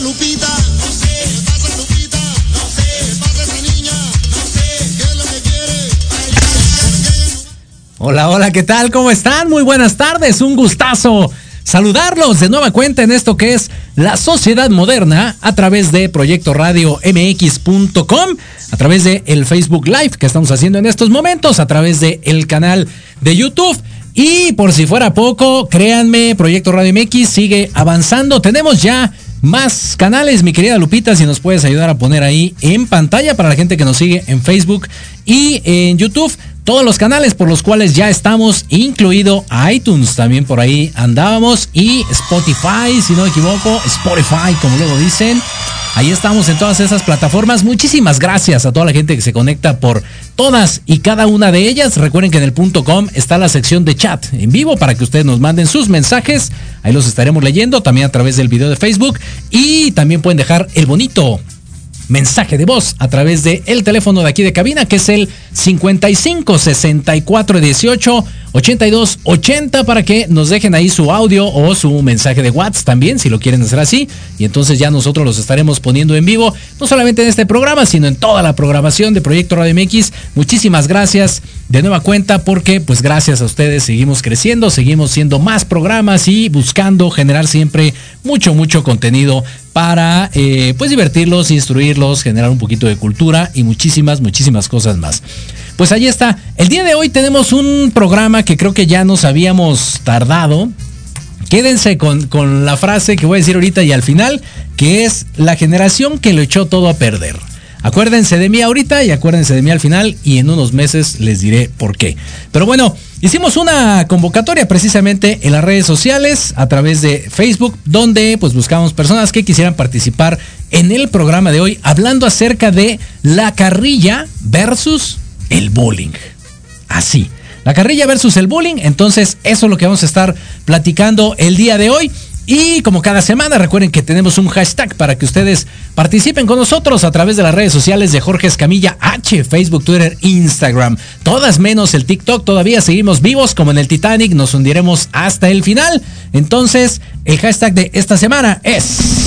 Lupita? No sé. ¿Qué le pasa Lupita? No sé. ¿Qué le pasa esa niña? No sé. ¿Qué es lo que quiere? Hola, hola, ¿qué tal? ¿Cómo están? Muy buenas tardes, un gustazo saludarlos de nueva cuenta en esto que es la sociedad moderna a través de Proyecto Radio MX.com, a través de el Facebook Live que estamos haciendo en estos momentos, a través de el canal de YouTube. Y por si fuera poco, créanme, Proyecto Radio MX sigue avanzando. Tenemos ya más canales, mi querida Lupita, si nos puedes ayudar a poner ahí en pantalla para la gente que nos sigue en Facebook y en YouTube. Todos los canales por los cuales ya estamos, incluido iTunes, también por ahí andábamos, y Spotify, si no me equivoco, Spotify, como luego dicen. Ahí estamos en todas esas plataformas. Muchísimas gracias a toda la gente que se conecta por todas y cada una de ellas. Recuerden que en el punto com está la sección de chat en vivo para que ustedes nos manden sus mensajes. Ahí los estaremos leyendo también a través del video de Facebook. Y también pueden dejar el bonito mensaje de voz a través de el teléfono de aquí de cabina que es el 55 64 18 82 80 para que nos dejen ahí su audio o su mensaje de WhatsApp también si lo quieren hacer así y entonces ya nosotros los estaremos poniendo en vivo no solamente en este programa sino en toda la programación de Proyecto Radio MX muchísimas gracias de nueva cuenta porque pues gracias a ustedes seguimos creciendo seguimos siendo más programas y buscando generar siempre mucho mucho contenido para eh, pues divertirlos, instruirlos, generar un poquito de cultura y muchísimas, muchísimas cosas más. Pues ahí está. El día de hoy tenemos un programa que creo que ya nos habíamos tardado. Quédense con, con la frase que voy a decir ahorita y al final, que es la generación que lo echó todo a perder. Acuérdense de mí ahorita y acuérdense de mí al final y en unos meses les diré por qué. Pero bueno, hicimos una convocatoria precisamente en las redes sociales a través de Facebook donde pues buscamos personas que quisieran participar en el programa de hoy hablando acerca de la carrilla versus el bullying. Así. La carrilla versus el bullying. Entonces, eso es lo que vamos a estar platicando el día de hoy. Y como cada semana, recuerden que tenemos un hashtag para que ustedes participen con nosotros a través de las redes sociales de Jorge Escamilla H, Facebook, Twitter, Instagram. Todas menos el TikTok, todavía seguimos vivos como en el Titanic, nos hundiremos hasta el final. Entonces, el hashtag de esta semana es...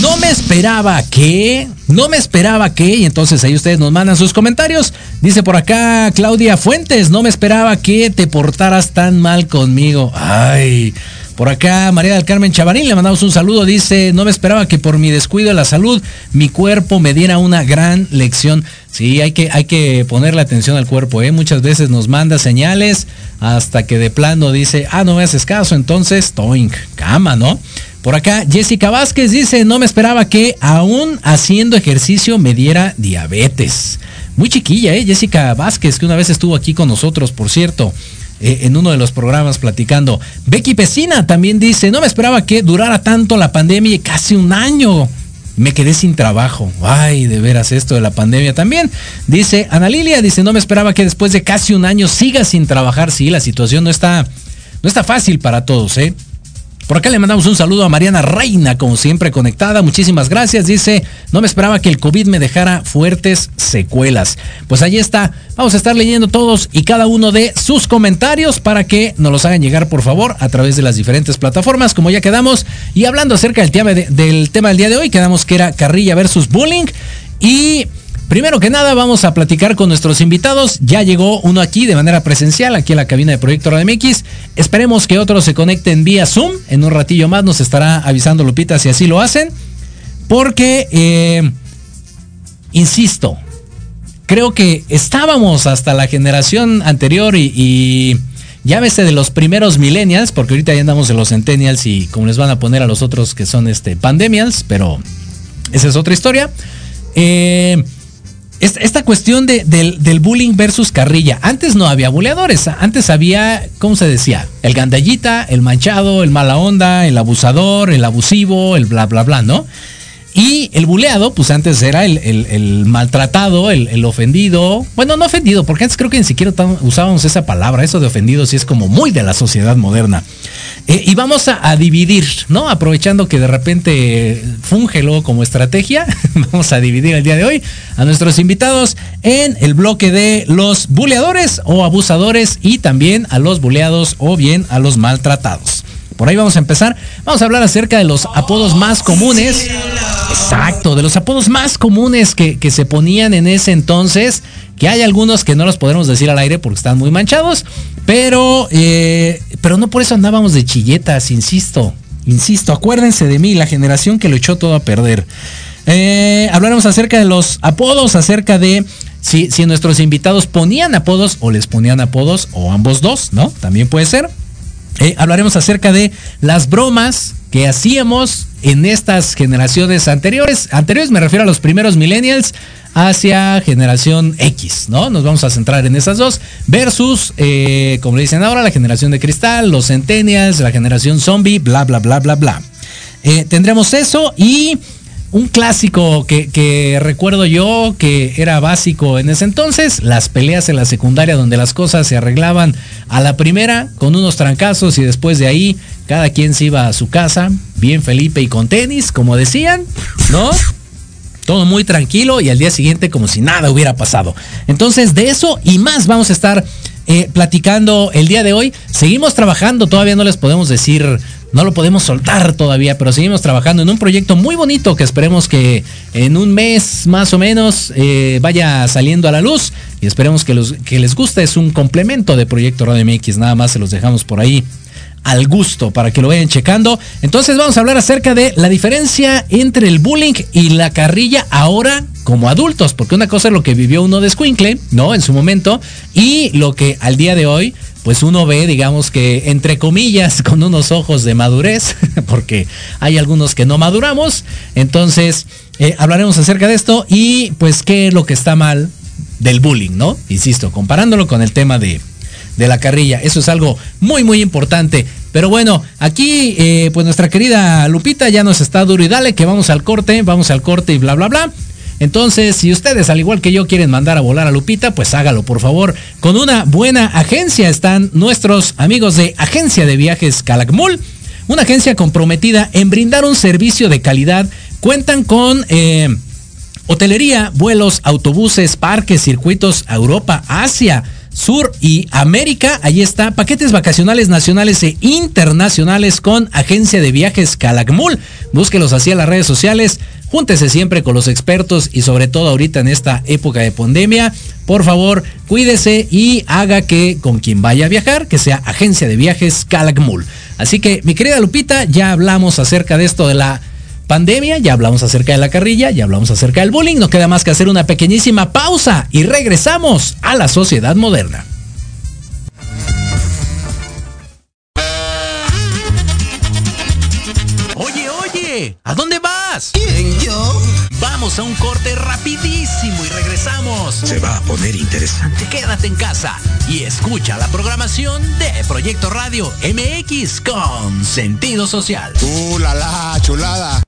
No me esperaba que, no me esperaba que, y entonces ahí ustedes nos mandan sus comentarios. Dice por acá Claudia Fuentes, no me esperaba que te portaras tan mal conmigo. Ay, por acá María del Carmen Chavarín, le mandamos un saludo, dice, no me esperaba que por mi descuido de la salud mi cuerpo me diera una gran lección. Sí, hay que, hay que ponerle atención al cuerpo, ¿eh? Muchas veces nos manda señales hasta que de plano dice, ah, no me haces caso, entonces, toink, cama, ¿no? Por acá, Jessica Vázquez dice, no me esperaba que aún haciendo ejercicio me diera diabetes. Muy chiquilla, ¿eh? Jessica Vázquez, que una vez estuvo aquí con nosotros, por cierto, eh, en uno de los programas platicando. Becky Pesina también dice, no me esperaba que durara tanto la pandemia, casi un año. Me quedé sin trabajo. Ay, de veras esto de la pandemia también. Dice Ana Lilia, dice, no me esperaba que después de casi un año siga sin trabajar. Sí, la situación no está, no está fácil para todos, ¿eh? Por acá le mandamos un saludo a Mariana Reina, como siempre conectada. Muchísimas gracias. Dice, no me esperaba que el COVID me dejara fuertes secuelas. Pues ahí está. Vamos a estar leyendo todos y cada uno de sus comentarios para que nos los hagan llegar, por favor, a través de las diferentes plataformas, como ya quedamos. Y hablando acerca del tema, de, del, tema del día de hoy, quedamos que era carrilla versus bullying. Y Primero que nada, vamos a platicar con nuestros invitados. Ya llegó uno aquí de manera presencial, aquí en la cabina de Proyecto Radio MX. Esperemos que otros se conecten vía Zoom. En un ratillo más nos estará avisando Lupita si así lo hacen. Porque, eh, insisto, creo que estábamos hasta la generación anterior y, y llámese de los primeros millennials, porque ahorita ya andamos en los centennials y como les van a poner a los otros que son este pandemials, pero esa es otra historia. Eh, esta cuestión del, bullying versus carrilla. Antes no había buleadores, antes había, ¿cómo se decía? El gandallita, el manchado, el mala onda, el abusador, el abusivo, el bla, bla, bla, ¿no? Y el buleado, pues antes era el, maltratado, el, ofendido. Bueno, no ofendido, porque antes creo que ni siquiera usábamos esa palabra. Eso de ofendido sí es como muy de la sociedad moderna. Eh, y vamos a, dividir, ¿no? Aprovechando que de repente fúngelo como estrategia, vamos a dividir el día de hoy a nuestros invitados en el bloque de los buleadores o abusadores y también a los buleados o bien a los maltratados. Por ahí vamos a empezar. Vamos a hablar acerca de los apodos más comunes. Exacto, de los apodos más comunes que, se ponían en ese entonces. Que hay algunos que no los podremos decir al aire porque están muy manchados. Pero, eh, pero no por eso andábamos de chilletas, insisto. Insisto, acuérdense de mí, la generación que lo echó todo a perder. Eh, hablaremos acerca de los apodos, acerca de si, si nuestros invitados ponían apodos o les ponían apodos o ambos dos, ¿no? También puede ser. Eh, hablaremos acerca de las bromas que hacíamos en estas generaciones anteriores. Anteriores me refiero a los primeros millennials hacia generación X, ¿no? Nos vamos a centrar en esas dos versus, eh, como le dicen ahora, la generación de cristal, los centennials, la generación zombie, bla, bla, bla, bla, bla. Eh, tendremos eso y un clásico que, recuerdo yo que era básico en ese entonces, las peleas en la secundaria donde las cosas se arreglaban a la primera con unos trancazos y después de ahí cada quien se iba a su casa, bien Felipe y con tenis, como decían, ¿no? Todo muy tranquilo y al día siguiente como si nada hubiera pasado. Entonces de eso y más vamos a estar eh, platicando el día de hoy. Seguimos trabajando, todavía no les podemos decir no lo podemos soltar todavía, pero seguimos trabajando en un proyecto muy bonito que esperemos que en un mes más o menos eh, vaya saliendo a la luz y esperemos que, los, que les guste. Es un complemento de Proyecto Radio MX, nada más se los dejamos por ahí al gusto para que lo vayan checando. Entonces vamos a hablar acerca de la diferencia entre el bullying y la carrilla ahora como adultos, porque una cosa es lo que vivió uno de Squinkle, ¿no? En su momento, y lo que al día de hoy pues uno ve, digamos que entre comillas, con unos ojos de madurez, porque hay algunos que no maduramos. Entonces, eh, hablaremos acerca de esto y pues qué es lo que está mal del bullying, ¿no? Insisto, comparándolo con el tema de, de la carrilla. Eso es algo muy, muy importante. Pero bueno, aquí eh, pues nuestra querida Lupita ya nos está duro y dale que vamos al corte, vamos al corte y bla, bla, bla. Entonces, si ustedes, al igual que yo, quieren mandar a volar a Lupita, pues hágalo, por favor. Con una buena agencia están nuestros amigos de Agencia de Viajes Calakmul, una agencia comprometida en brindar un servicio de calidad. Cuentan con... Eh, hotelería, vuelos, autobuses, parques, circuitos a Europa, Asia, Sur y América. Ahí está, paquetes vacacionales nacionales e internacionales con agencia de viajes Calakmul. Búsquelos así en las redes sociales. Júntese siempre con los expertos y sobre todo ahorita en esta época de pandemia. Por favor, cuídese y haga que con quien vaya a viajar, que sea agencia de viajes Calakmul. Así que, mi querida Lupita, ya hablamos acerca de esto de la pandemia, ya hablamos acerca de la carrilla, ya hablamos acerca del bullying. No queda más que hacer una pequeñísima pausa y regresamos a la sociedad moderna. Oye, oye, ¿a dónde va? ¿Quién, yo? Vamos a un corte rapidísimo y regresamos. Se va a poner interesante. Quédate en casa y escucha la programación de Proyecto Radio MX con sentido social. ¡Uh, la, la chulada!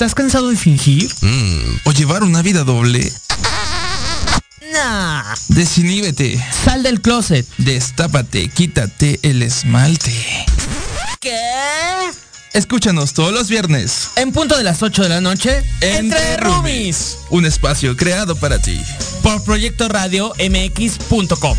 ¿Estás cansado de fingir? Mm, ¿O llevar una vida doble? Nah. Desiníbete. Sal del closet. Destápate, quítate el esmalte. ¿Qué? Escúchanos todos los viernes. En punto de las 8 de la noche. Entre Roomies. Un espacio creado para ti. Por Proyecto Radio MX.com.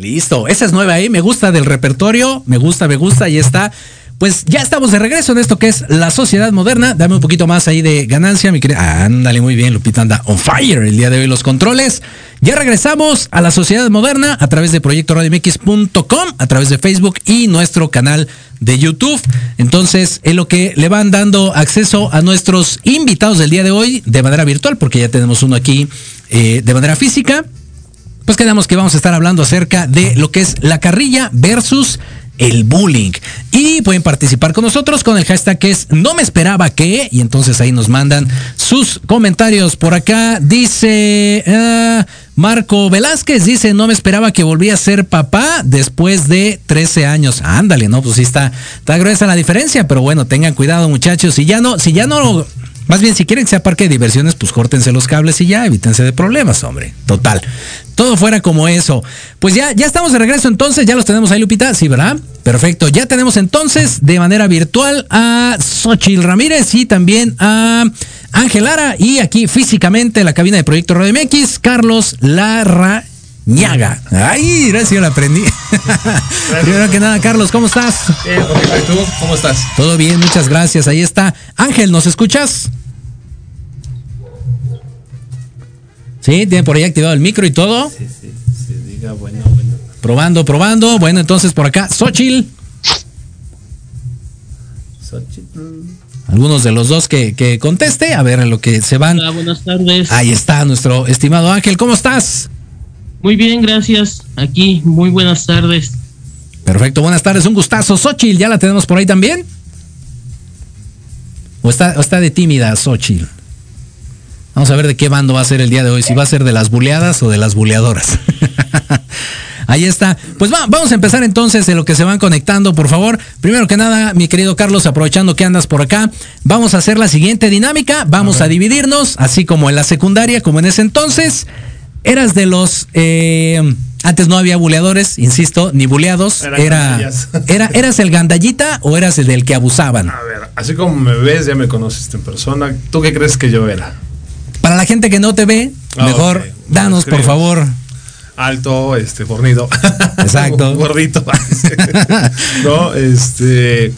Listo, esa es nueva, ¿eh? Me gusta del repertorio, me gusta, me gusta, y está. Pues ya estamos de regreso en esto que es la sociedad moderna. Dame un poquito más ahí de ganancia, mi querida. Ándale, muy bien, Lupita anda on fire el día de hoy los controles. Ya regresamos a la sociedad moderna a través de proyectoradiomx.com, a través de Facebook y nuestro canal de YouTube. Entonces, es lo que le van dando acceso a nuestros invitados del día de hoy de manera virtual, porque ya tenemos uno aquí eh, de manera física pues quedamos que vamos a estar hablando acerca de lo que es la carrilla versus el bullying. Y pueden participar con nosotros con el hashtag que es no me esperaba que, y entonces ahí nos mandan sus comentarios. Por acá dice uh, Marco Velázquez, dice no me esperaba que volvía a ser papá después de 13 años. Ándale, no, pues sí está, está gruesa la diferencia, pero bueno, tengan cuidado muchachos. Si ya no, si ya no más bien, si quieren que sea parque de diversiones, pues córtense los cables y ya, evítense de problemas, hombre. Total. Todo fuera como eso. Pues ya, ya estamos de regreso entonces, ya los tenemos ahí, Lupita, sí, ¿verdad? Perfecto. Ya tenemos entonces de manera virtual a Xochil Ramírez y también a Ángel Lara y aquí físicamente en la cabina de Proyecto Radio MX, Carlos Larra. Ñaga. Ay, gracias, yo la aprendí. Primero que nada, Carlos, ¿cómo estás? Bien, ¿y tú? ¿Cómo estás? Todo bien, muchas gracias. Ahí está. Ángel, ¿nos escuchas? Sí, tiene por ahí activado el micro y todo. Sí, sí, sí, diga bueno, bueno. Probando, probando. Bueno, entonces por acá, Xochil. Xochitl. Algunos de los dos que, que conteste, a ver en lo que se van. Hola, buenas tardes. Ahí está nuestro estimado Ángel, ¿cómo estás? Muy bien, gracias. Aquí, muy buenas tardes. Perfecto, buenas tardes, un gustazo. Xochil, ¿ya la tenemos por ahí también? ¿O está, o está de tímida Xochil? Vamos a ver de qué bando va a ser el día de hoy, si va a ser de las buleadas o de las buleadoras. Ahí está. Pues va, vamos a empezar entonces en lo que se van conectando, por favor. Primero que nada, mi querido Carlos, aprovechando que andas por acá, vamos a hacer la siguiente dinámica. Vamos a, dividirnos, así como en la secundaria, como en ese entonces. Eras de los... eh, antes no había buleadores, insisto, ni buleados. Era, era, ¿Eras el gandallita o eras el del que abusaban? A ver, así como me ves, ya me conociste en persona. ¿Tú qué crees que yo era? La gente que no te ve, Ah, mejor danos, por favor. Alto, este, fornido. Exacto. Gordito. no, este.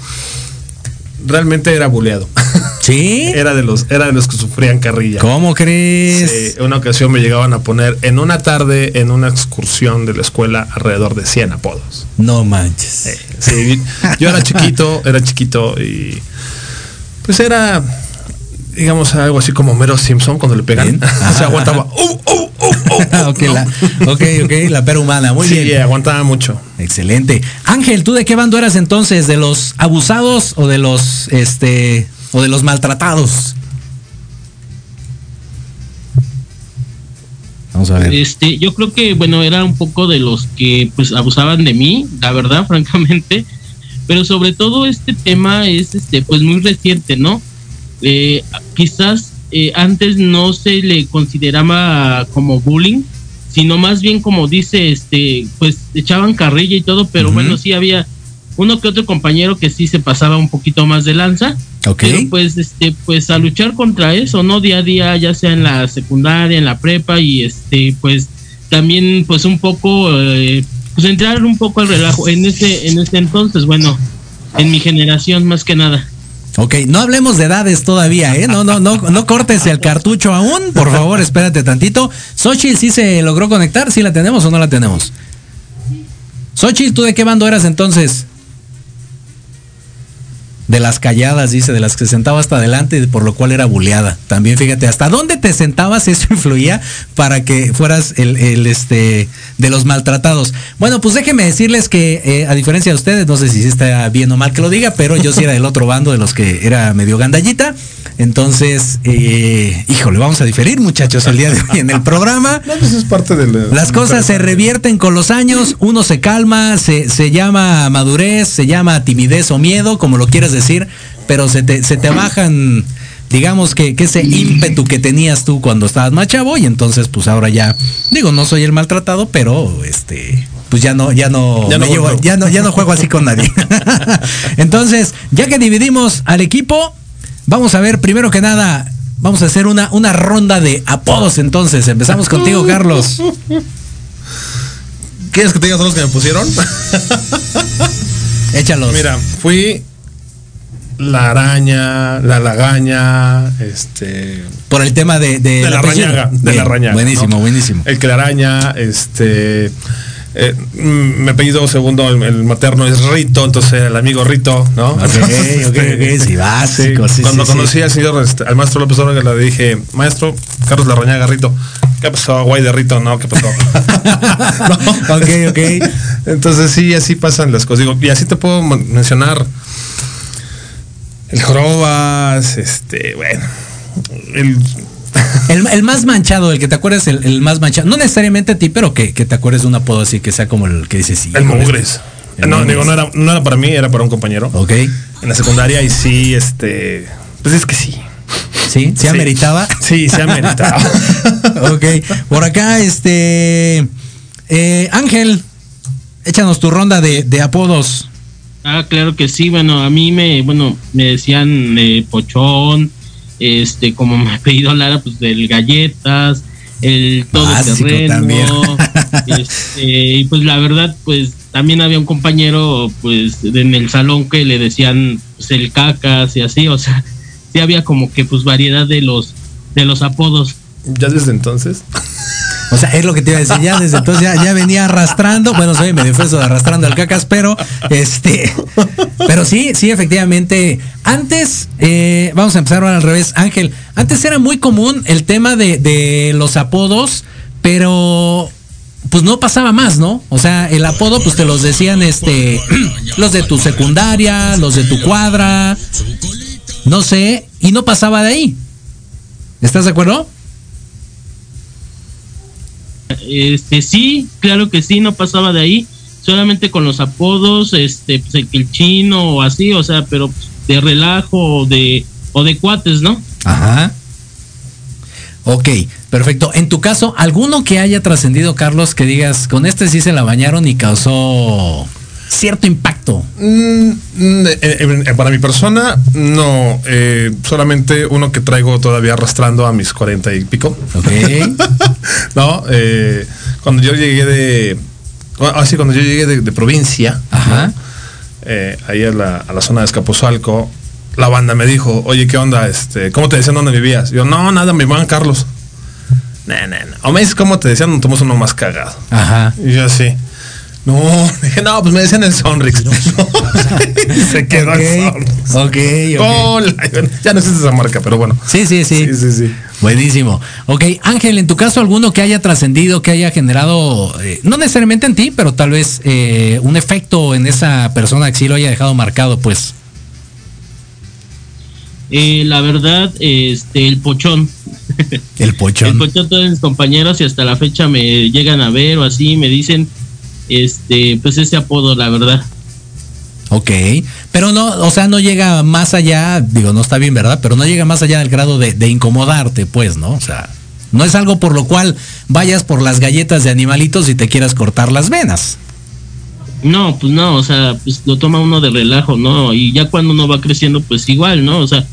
Realmente era buleado. ¿Sí? Era de los, era de los que sufrían carrilla. ¿Cómo crees? Sí, una ocasión me llegaban a poner en una tarde, en una excursión de la escuela, alrededor de 100 apodos. No manches. Sí, yo era chiquito, era chiquito y pues era, digamos, algo así como Mero Simpson cuando le pegan. Bien. Se aguantaba. ¡Uh, uh, uh, uh! ok, ¿no? la, ok, ok, la pera humana, muy sí, bien. aguantaba mucho. Excelente. Ángel, ¿tú de qué bando eras entonces? ¿De los abusados o de los este o de los maltratados? Vamos a ver. Este, yo creo que, bueno, era un poco de los que pues abusaban de mí, la verdad, francamente. Pero sobre todo este tema es este, pues muy reciente, ¿no? Eh, quizás eh, antes no se le consideraba como bullying, sino más bien como dice, este, pues echaban carrilla y todo, pero bueno, sí había uno que otro compañero que sí se pasaba un poquito más de lanza. Ok. Pero pues, este, pues a luchar contra eso, ¿no? Día a día, ya sea en la secundaria, en la prepa y este, pues también, pues un poco, eh, pues entrar un poco al relajo. En ese, en ese entonces, bueno, en mi generación más que nada. Ok, no hablemos de edades todavía, ¿eh? No, no, no, no cortes el cartucho aún. Por favor, espérate tantito. Xochitl sí se logró conectar, ¿sí la tenemos o no la tenemos? Xochitl, ¿tú de qué bando eras entonces? De las calladas, dice, de las que se sentaba hasta adelante, por lo cual era buleada. También fíjate, hasta dónde te sentabas, eso influía para que fueras el, el, este de los maltratados. Bueno, pues déjenme decirles que, eh, a diferencia de ustedes, no sé si está bien o mal que lo diga, pero yo sí era del otro bando de los que era medio gandallita. Entonces, eh, híjole, vamos a diferir, muchachos, el día de hoy en el programa. No, pues es parte de la- Las cosas se revierten con los años, uno se calma, se, se llama madurez, se llama timidez o miedo, como lo quieras decir, pero se te, se te bajan, digamos que, que ese ímpetu que tenías tú cuando estabas más chavo y entonces pues ahora ya, digo, no soy el maltratado, pero este... Pues ya no, ya no, Ya no me llevo- ya no, ya no juego así con nadie. entonces, ya que dividimos al equipo, vamos a ver, primero que nada, vamos a hacer una, una ronda de apodos entonces. Empezamos contigo, Carlos. ¿Quieres que te diga todos los que me pusieron? Échalos. Mira, fui la araña, la lagaña, este. Por el tema de, de, De la apellido. rañaga, de Bien, la rañaga. Buenísimo, ¿no? buenísimo. El que la araña, este. Eh, mm, me apellido segundo, el, el materno es Rito, entonces el amigo Rito, ¿no? Ok, ok, ok, sí, básico, sí, Cuando conocí al señor, este, al maestro López Obrador, le dije, maestro Carlos Larrañaga Rito, ¿qué pasó, guay de Rito? No, ¿qué pasó? No. Ok, ok. Entonces sí, así pasan las cosas. Digo, y así te puedo mencionar el Jorobas, este, bueno, el El, el más manchado, el que te acuerdes, el, el más manchado. No necesariamente a ti, pero que, que te acuerdes de un apodo así, que sea como el que dices sí. El híjole, Mugres. el No, Mugres. digo, no era, no era para mí, era para un compañero. Ok. En la secundaria y sí, este, pues es que sí. Sí, sí, ameritaba. Sí, se ameritaba. ok. Por acá, este. eh, Ángel, échanos tu ronda de, de apodos. Ah, claro que sí. Bueno, a mí me, bueno, me decían eh, pochón, este, como me apellido Lara, pues del galletas, el todo Básico terreno, también. este, y pues la verdad, pues también había un compañero, pues en el salón que le decían pues, el cacas y así, o sea, sí había como que pues variedad de los, de los apodos. ya desde entonces. O sea, es lo que te iba a decir, ya desde entonces ya, venía arrastrando, bueno, soy medio defenso de arrastrando al cacas, pero este, pero sí, sí, efectivamente, antes, eh, vamos a empezar ahora al revés, Ángel, antes era muy común el tema de, de los apodos, pero pues no pasaba más, ¿no? O sea, el apodo pues te los decían este, los de tu secundaria, los de tu cuadra, no sé, y no pasaba de ahí. ¿Estás de acuerdo? Este, sí, claro que sí, no pasaba de ahí, solamente con los apodos, este, pues el, chino o así, o sea, pero de relajo o de, o de cuates, ¿no? Ajá. Ok, perfecto. En tu caso, ¿alguno que haya trascendido, Carlos, que digas, con este sí se la bañaron y causó cierto impacto? Mm, mm, eh, eh, para mi persona, no. eh, solamente uno que traigo todavía arrastrando a mis cuarenta y pico. Ok. no, eh, cuando yo llegué de. Así, cuando yo llegué de, de provincia, Ajá. ¿no? Eh, ahí a la, a la zona de Escapuzalco, la banda me dijo, oye, ¿qué onda? Este, ¿Cómo te decían dónde vivías? Yo, no, nada, me llaman Carlos. Nah, nah, nah. O me dices cómo te decían, no tomas uno más cagado. Ajá. Y yo así. No, dije, no, pues me decían el Sonrix. Se quedó el Ok, Sonrix. ok, ok. Hola. Ya no existe esa marca, pero bueno. Sí, sí, sí. Sí, sí, sí. Buenísimo. Ok, Ángel, en tu caso, alguno que haya trascendido, que haya generado, eh, no necesariamente en ti, pero tal vez eh, un efecto en esa persona que sí lo haya dejado marcado, pues. Eh, la verdad, este, el pochón. El El pochón. pochón, todos mis compañeros y hasta la fecha me llegan a ver o así, me dicen, este, pues ese apodo, la verdad. Ok, pero no, o sea, no llega más allá, digo, no está bien, ¿verdad? Pero no llega más allá del grado de, de incomodarte, pues, ¿no? O sea, no es algo por lo cual vayas por las galletas de animalitos y te quieras cortar las venas. No, pues no, o sea, pues lo toma uno de relajo, ¿no? Y ya cuando uno va creciendo, pues igual, ¿no? O sea,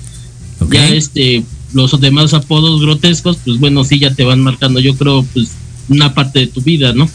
ya este, los demás apodos grotescos, pues bueno, sí ya te van marcando, yo creo, pues una parte de tu vida, ¿no?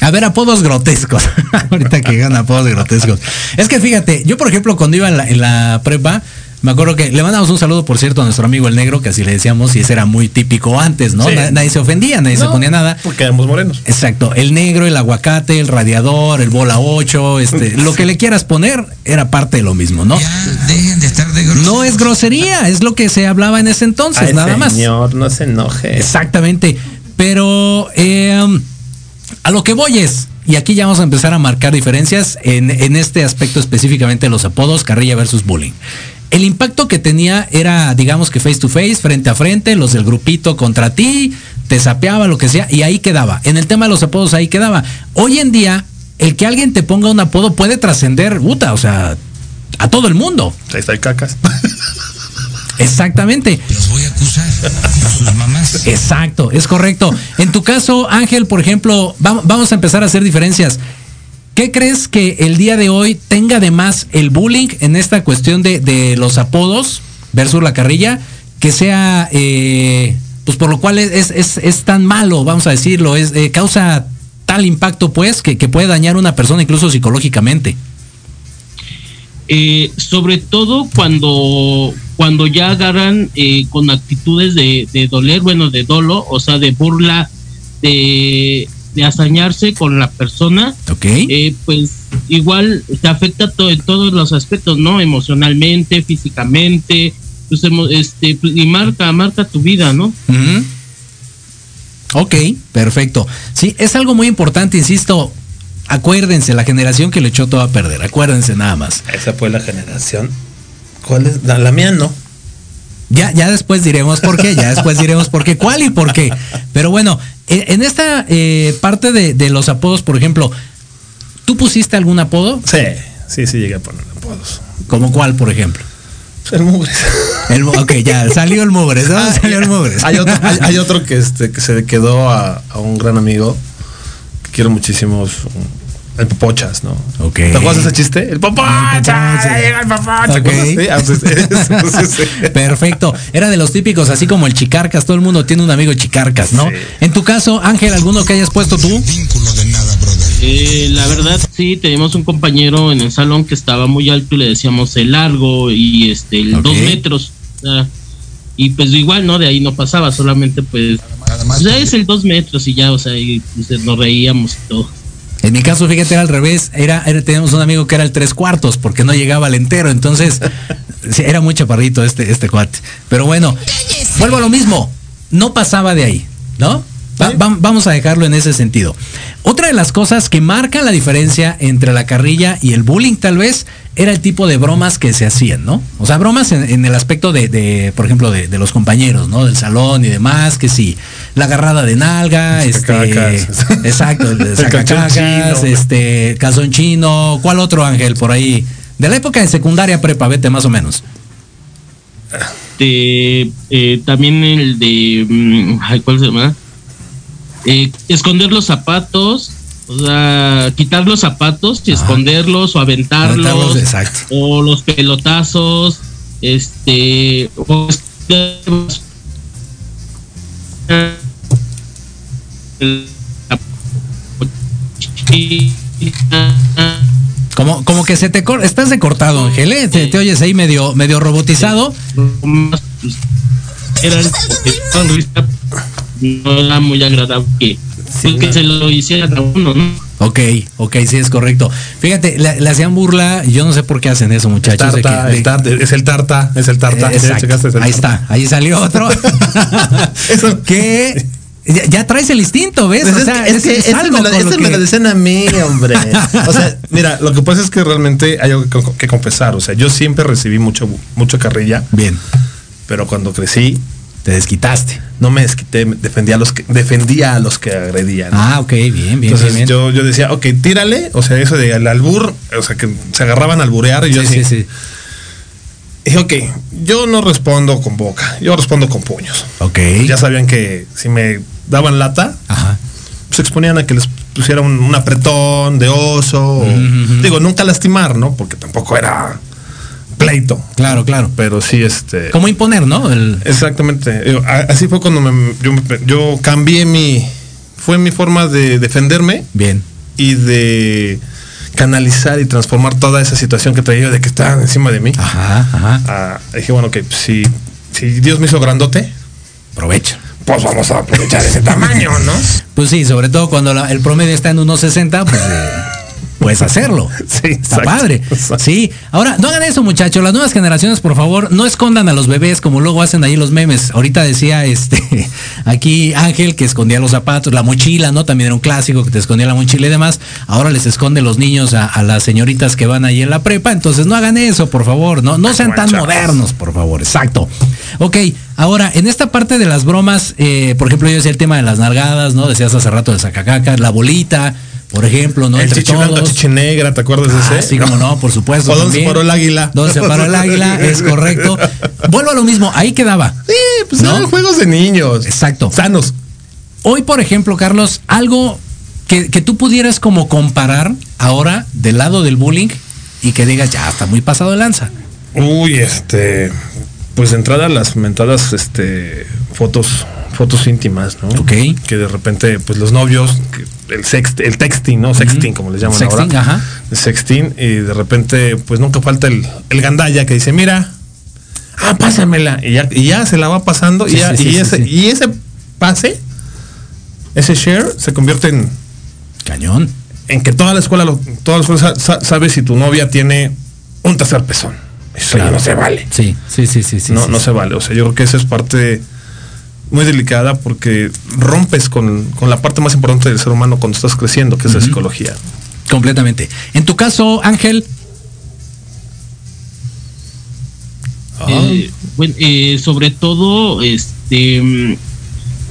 A ver, apodos grotescos. Ahorita que llegan apodos grotescos. Es que fíjate, yo por ejemplo cuando iba en la, en la prepa, me acuerdo que le mandamos un saludo, por cierto, a nuestro amigo el negro, que así le decíamos, y ese era muy típico antes, ¿no? Sí. Nadie se ofendía, nadie se No, ponía nada. Porque éramos morenos. Exacto, el negro, el aguacate, el radiador, el bola 8, este, lo que le quieras poner era parte de lo mismo, ¿no? dejen de estar de. No es grosería, es lo que se hablaba en ese entonces, nada más. señor, no se enoje. Exactamente. Pero eh, a lo que voy es, y aquí ya vamos a empezar a marcar diferencias en, en este aspecto específicamente de los apodos, carrilla versus bullying. El impacto que tenía era, digamos que face to face, frente a frente, los del grupito contra ti, te sapeaba, lo que sea, y ahí quedaba. En el tema de los apodos, ahí quedaba. Hoy en día, el que alguien te ponga un apodo puede trascender, puta, o sea, a todo el mundo. Ahí está el cacas. Exactamente. Los voy a Exacto, es correcto. En tu caso, Ángel, por ejemplo, va- vamos a empezar a hacer diferencias. ¿Qué crees que el día de hoy tenga de más el bullying en esta cuestión de, los apodos versus la carrilla? Que sea, eh, pues por lo cual es, es, es tan malo, vamos a decirlo, es, eh, causa tal impacto pues que, que puede dañar a una persona incluso psicológicamente. Eh, sobre todo cuando cuando ya agarran eh, con actitudes de, de doler, bueno, de dolo, o sea, de burla, de, de hazañarse con la persona, ¿Ok? eh, pues igual te afecta todo en todos los aspectos, ¿no? Emocionalmente, físicamente, pues, este, pues, y marca, marca tu vida, ¿no? Ujú. Ok, perfecto. Sí, es algo muy importante, insisto. Acuérdense, la generación que le echó todo a perder. Acuérdense nada más. Esa fue la generación. ¿Cuál es? La, la mía no. Ya, ya después diremos por qué, ya después diremos por qué, cuál y por qué. Pero bueno, eh, en esta eh, parte de, de los apodos, por ejemplo, ¿tú pusiste algún apodo? Sí, sí, sí llegué a poner apodos. ¿Como cuál, por ejemplo? El mugres. El, ok, ya, salió el mugres, ¿no? Salió el mugres. Hay otro, hay, hay otro que, este, que se le quedó a, a un gran amigo quiero muchísimo. es un- El Popochas, ¿no? Ok. ¿Te acuerdas de ese chiste? El Popochas. Llega el Popochas. Ok. Sí, ah, pues. Perfecto. Era de los típicos, así como el chicarcas. Todo el mundo tiene un amigo chicarcas, ¿no? Sí. En tu caso, Ángel, ¿alguno que hayas puesto tú? Vínculo de nada, brother. Eh, la verdad, sí, teníamos un compañero en el salón que estaba muy alto y le decíamos el largo y este, el dos metros. o sea, y pues igual, ¿no? De ahí no pasaba, solamente pues, Nada más. pues, es el dos metros y ya, o sea, y pues, nos reíamos y todo. En mi caso, fíjate, era al revés. Era, era- teníamos un amigo que era el tres cuartos, porque no llegaba al entero. Entonces, era muy chaparrito este, este cuate. Pero bueno, vuelvo a lo mismo. No pasaba de ahí, ¿no? Va- va- vamos a dejarlo en ese sentido. Otra de las cosas que marcan la diferencia entre la carrilla y el bullying, tal vez, era el tipo de bromas que se hacían, ¿no? O sea, bromas en, en el aspecto de, de, por ejemplo, de, de los compañeros, ¿no? Del salón y demás, que sí, la agarrada de nalga, este, exacto, el de El calzón sacacacas, chino. este, calzón chino, ¿cuál otro ángel por ahí? De la época de secundaria prepa, vete más o menos. De, eh, también el de, mm, ¿cuál se llama? Eh, esconder los zapatos, o sea, quitar los zapatos y esconderlos o aventarlos. Aventarlos, exacto. o los pelotazos, este, o Como, como que se te corta, estás de cortado, Ángel, ¿eh? te, te oyes ahí medio, medio robotizado. No era muy agradable que, pues, que se lo hicieran a uno, ¿no? Ok, ok, sí es correcto. Fíjate, le, le hacían burla, yo no sé por qué hacen eso, muchachos. de Tarta, que- de- el tarta, es el tarta, es el tarta. Eh, es el Ahí tarta. está, ahí salió otro. Eso- que ya, ya traes el instinto, ¿ves? Pues O es, sea, que- es es- que es ese algo me lo, me que- lo a mí, hombre. O sea, mira, lo que pasa es que realmente hay algo que, que confesar. O sea, yo siempre recibí mucho, mucho carrilla, Bien, pero cuando crecí, te desquitaste. no me desquité, defendía a los que, defendía a los que agredían. Ah, ok, bien, bien. Entonces bien. Yo, yo decía, ok, tírale, o sea, eso de al albur, o sea, que se agarraban a alburear y yo Sí, así. sí, sí. Dije, ok, yo no respondo con boca, yo respondo con puños. Ok. Ya sabían que si me daban lata, Ajá. se exponían a que les pusiera un, un apretón de oso. o- Digo, nunca lastimar, ¿no? Porque tampoco era pleito. Claro, claro. Pero sí, este. Como imponer, ¿no? El- Exactamente. Así fue cuando me- yo, cambié mi. Fue mi forma de defenderme bien. y de canalizar y transformar toda esa situación que traía de que estaban encima de mí. Ajá, ajá. Ah, dije, bueno, que si, si Dios me hizo grandote, Aprovecha. pues vamos a aprovechar ese tamaño, ¿no? Pues sí, sobre todo cuando la- el promedio está en 1.60, pues eh, puedes hacerlo. Sí, Está exacto, padre. exacto. Sí. Ahora, no hagan eso, muchachos. Las nuevas generaciones, por favor, no escondan a los bebés como luego hacen ahí los memes. Ahorita decía este aquí Ángel que escondía los zapatos, la mochila, ¿no? También era un clásico que te escondía la mochila y demás. Ahora les esconde los niños a, a las señoritas que van ahí en la prepa. Entonces no hagan eso, por favor. No, no sean tan modernos, por favor. Exacto. Ok, ahora, en esta parte de las bromas, eh, por ejemplo, yo decía el tema de las nalgadas, ¿no? Decías hace rato de sacacaca, la bolita, por ejemplo, ¿no? el Entre chichi blanco, chichi negra, ¿te acuerdas de Ah, ese? sí, como no, por supuesto. ¿O dónde se paró el águila? ¿Dónde se paró el águila? Es correcto. Vuelvo a lo mismo, ahí quedaba. Sí, pues ¿No? eran juegos de niños. Exacto. Sanos. Hoy, por ejemplo, Carlos, algo que, que tú pudieras como comparar ahora del lado del bullying y que digas, ya está muy pasado de lanza. Uy, este. Pues de entrada las mentadas este, fotos fotos íntimas, ¿no? Ok. Que de repente, pues los novios, el sext, el texting, ¿no? Sexting, como les llaman Sexting, ahora. ajá. Sexting, y de repente, pues nunca falta el, el gandalla que dice, mira, ah, pásamela. Y ya, y ya se la va pasando. Sí, y, ya- sí, y sí, ese, y ese pase, ese share, se convierte en, Cañón. en que toda la escuela, lo- toda la escuela sa- sa- sabe si tu novia tiene un tercer pezón. Eso ya no se vale. Sí, sí, sí, sí, sí. no, no se vale. O sea, yo creo que esa es parte muy delicada porque rompes con, con la parte más importante del ser humano cuando estás creciendo, que es la psicología. Completamente. En tu caso, Ángel, Eh, bueno, eh, sobre todo, este,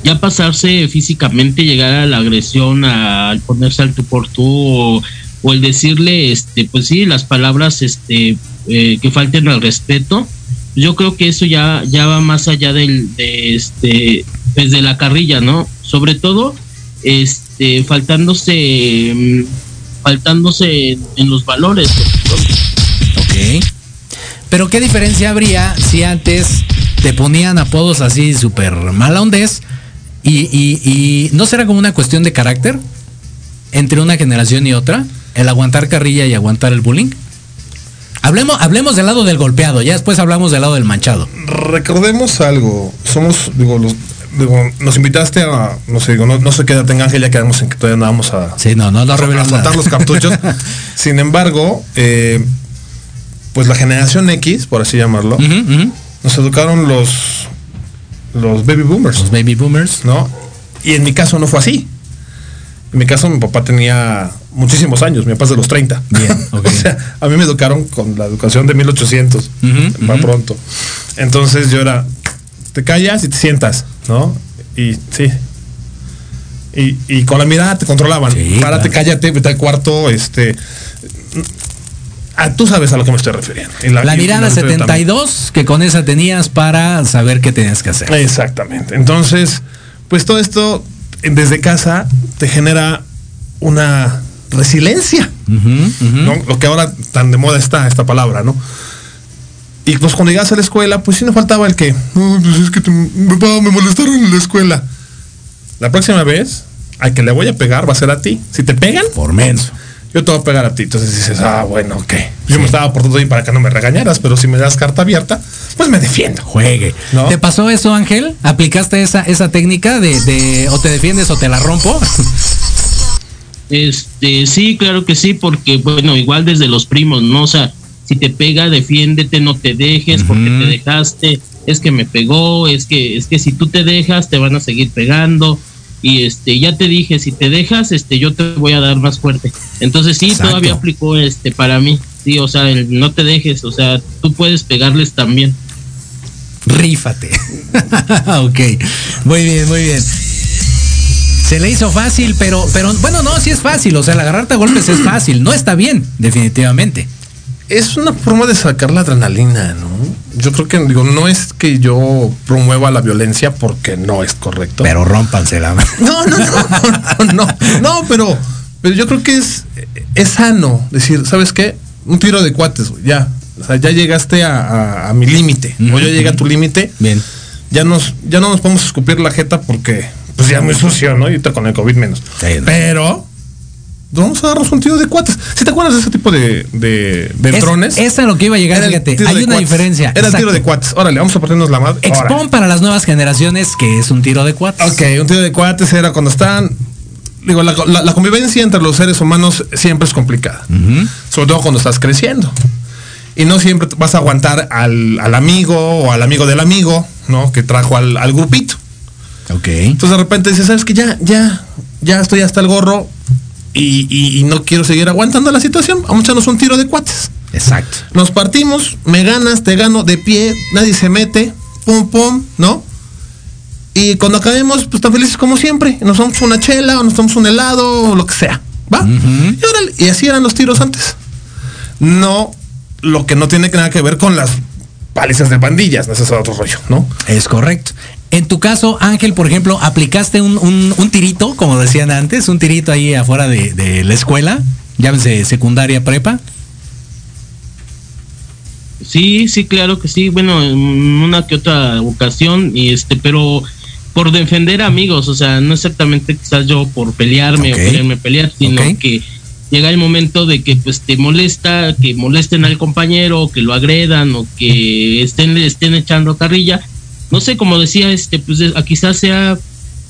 ya pasarse físicamente, llegar a la agresión, a- al ponerse al tú por tú, o, o el decirle, este, pues sí, las palabras, este, eh, que falten al respeto. Yo creo que eso ya, ya va más allá del, de, este, pues de la carrilla, ¿no? Sobre todo, este, faltándose, faltándose en, los valores. ok. Pero ¿qué diferencia habría si antes te ponían apodos así súper mala ondez y, y, y no será como una cuestión de carácter entre una generación y otra? El aguantar carrilla y aguantar el bullying. Hablemos, hablemos del lado del golpeado, ya después hablamos del lado del manchado. Recordemos algo. Somos, digo, los, digo, nos invitaste a, no sé, digo, no, no sé qué edad tenga Ángel, ya quedamos en que todavía no vamos a, Sí, no, no, no a revelas soltar los cartuchos. Sin embargo, eh, pues la generación X, por así llamarlo, nos educaron los, los baby boomers. Los baby boomers. ¿no? Y en mi caso no fue así. En mi caso mi papá tenía muchísimos años, mi papá es de los 30. Bien, o sea, a mí me educaron con la educación de 1800, Ujú, va ujú. pronto. Entonces yo era, te callas y te sientas, ¿no? Y sí. Y, y con la mirada te controlaban. Sí, Párate, claro. cállate, vete al cuarto, este... Ah, tú sabes a lo que me estoy refiriendo. La y mirada la- también. 72 que con esa tenías para saber qué tenías que hacer. Exactamente. Entonces, pues todo esto desde casa te genera una resiliencia. Lo que ahora tan de moda está esta palabra, ¿no? Y pues cuando llegas a la escuela, pues sí no faltaba el que, "No, pues es que te- papá, me molestaron en la escuela. La próxima vez, al que le voy a pegar va a ser a ti. Si te pegan, Por menso. yo te voy a pegar a ti. Entonces dices, ah, bueno, ok. Yo me estaba portando ahí para que no me regañaras, pero si me das carta abierta, pues me defiendo. Juegue. ¿No? ¿Te pasó eso, Ángel? ¿Aplicaste esa, esa técnica de, de o te defiendes o te la rompo? Este, sí, claro que sí, porque bueno, igual desde los primos, ¿no? O sea, si te pega, defiéndete, no te dejes, porque te dejaste, es que me pegó, es que, es que si tú te dejas, te van a seguir pegando. Y este, ya te dije, si te dejas, este, yo te voy a dar más fuerte. Entonces sí, Exacto. todavía aplicó este para mí. Sí, o sea, el no te dejes, o sea, tú puedes pegarles también. Rífate. ok. Muy bien, muy bien. Se le hizo fácil, pero, pero bueno, no, sí es fácil. O sea, el agarrarte a golpes es fácil. No está bien, definitivamente. es una forma de sacar la adrenalina, ¿no? yo creo que digo, no es que yo promueva la violencia porque no es correcto. Pero rómpansela. No, no, no, no, no, no, pero, pero yo creo que es, es sano decir, ¿sabes qué? Un tiro de cuates, güey, ya. O sea, ya llegaste a, a- a mi límite. O yo llegué a tu límite. Bien. Ya nos, ya no nos podemos escupir la jeta porque pues ya es muy sucio, ¿no? Y ahorita con el COVID menos. Sí, no. Pero vamos a darnos un tiro de cuates. ¿Sí te acuerdas de ese tipo de, de, de Es- drones? es a lo que iba a llegar, Era fíjate. Hay una cuates. diferencia. Era el tiro de cuates. Órale, vamos a partirnos la madre. Expon para las nuevas generaciones que es un tiro de cuates. Ok, un tiro de cuates era cuando están. Digo, la, la- la convivencia entre los seres humanos siempre es complicada. Sobre todo cuando estás creciendo. Y no siempre vas a aguantar al, al amigo o al amigo del amigo, ¿no? Que trajo al, al grupito. Ok. Entonces de repente dices, ¿sabes que Ya, ya, ya estoy hasta el gorro y, y- y no quiero seguir aguantando la situación. Vamos a echarnos un tiro de cuates. Exacto. Nos partimos, me ganas, te gano de pie, nadie se mete, pum, pum, ¿no? Y cuando acabemos, pues tan felices como siempre. Nos damos una chela, o nos damos un helado, o lo que sea. ¿Va? y, órale, y así eran los tiros antes. No, lo que no tiene nada que ver con las palizas de pandillas, ese es otro rollo, ¿no? Es correcto. En tu caso, Ángel, por ejemplo, aplicaste un, un- un tirito, como decían antes, un tirito ahí afuera de, de la escuela, llámese secundaria, prepa. Sí, sí, claro que sí. Bueno, en una que otra ocasión, y este, pero por defender amigos, o sea, no exactamente quizás yo por pelearme Ok. o quererme pelear, sino que llega el momento de que pues te molesta, que molesten al compañero, que lo agredan o que estén le estén echando carrilla. No sé, como decía, este, pues quizás sea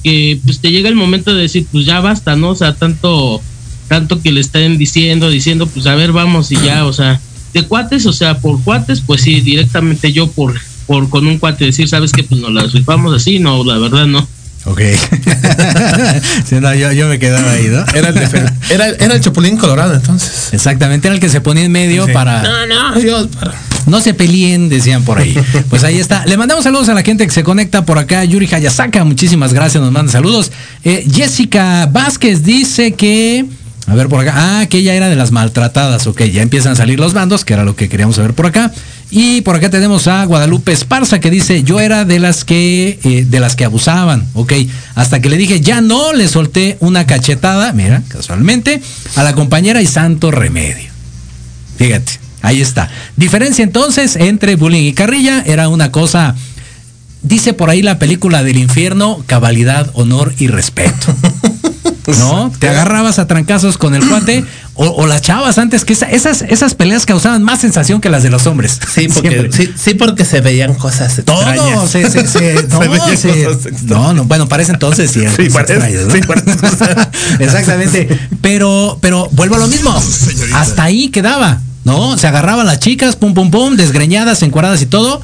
que pues te llega el momento de decir, pues ya basta, ¿no? O sea, tanto tanto que le estén diciendo, diciendo, pues a ver, vamos y ya, o sea, de cuates, o sea, por cuates, pues sí, directamente yo por por con un cuate decir, ¿sabes qué? Pues nos las rifamos así, no, la verdad no. Ok. Sí, no, yo, yo me quedaba ahí, ¿no? Era el, era, era el chapulín colorado entonces. Exactamente, era el que se ponía en medio Sí. para... No, no, yo, para- No se peleen, decían por ahí. Pues ahí está. Le mandamos saludos a la gente que se conecta por acá. Yuri Hayasaka, muchísimas gracias, nos manda saludos. Eh, Jessica Vázquez dice que. A ver por acá. Ah, que ella era de las maltratadas. Ok, ya empiezan a salir los bandos, que era lo que queríamos saber por acá. Y por acá tenemos a Guadalupe Esparza que dice, yo era de las que eh, de las que abusaban, ok. Hasta que le dije, ya no, le solté una cachetada, mira, casualmente, a la compañera y santo remedio. Fíjate, ahí está. Diferencia entonces entre bullying y carrilla era una cosa, dice por ahí la película del infierno, cabalidad, honor y respeto. ¿No? Te agarrabas a trancazos con el cuate o, o las chavas antes que esa- esas, esas peleas causaban más sensación que las de los hombres. Sí, porque, sí, sí, porque se veían cosas Todo, extrañas. no, Se veían se- cosas extrañas. no, no, bueno, parece entonces sí. eran Sí, parece- ¿no? sí, parece- Exactamente. Pero, pero vuelvo a lo mismo. Hasta ahí quedaba, ¿no? Se agarraban las chicas, pum, pum, pum, desgreñadas, encuadradas y todo.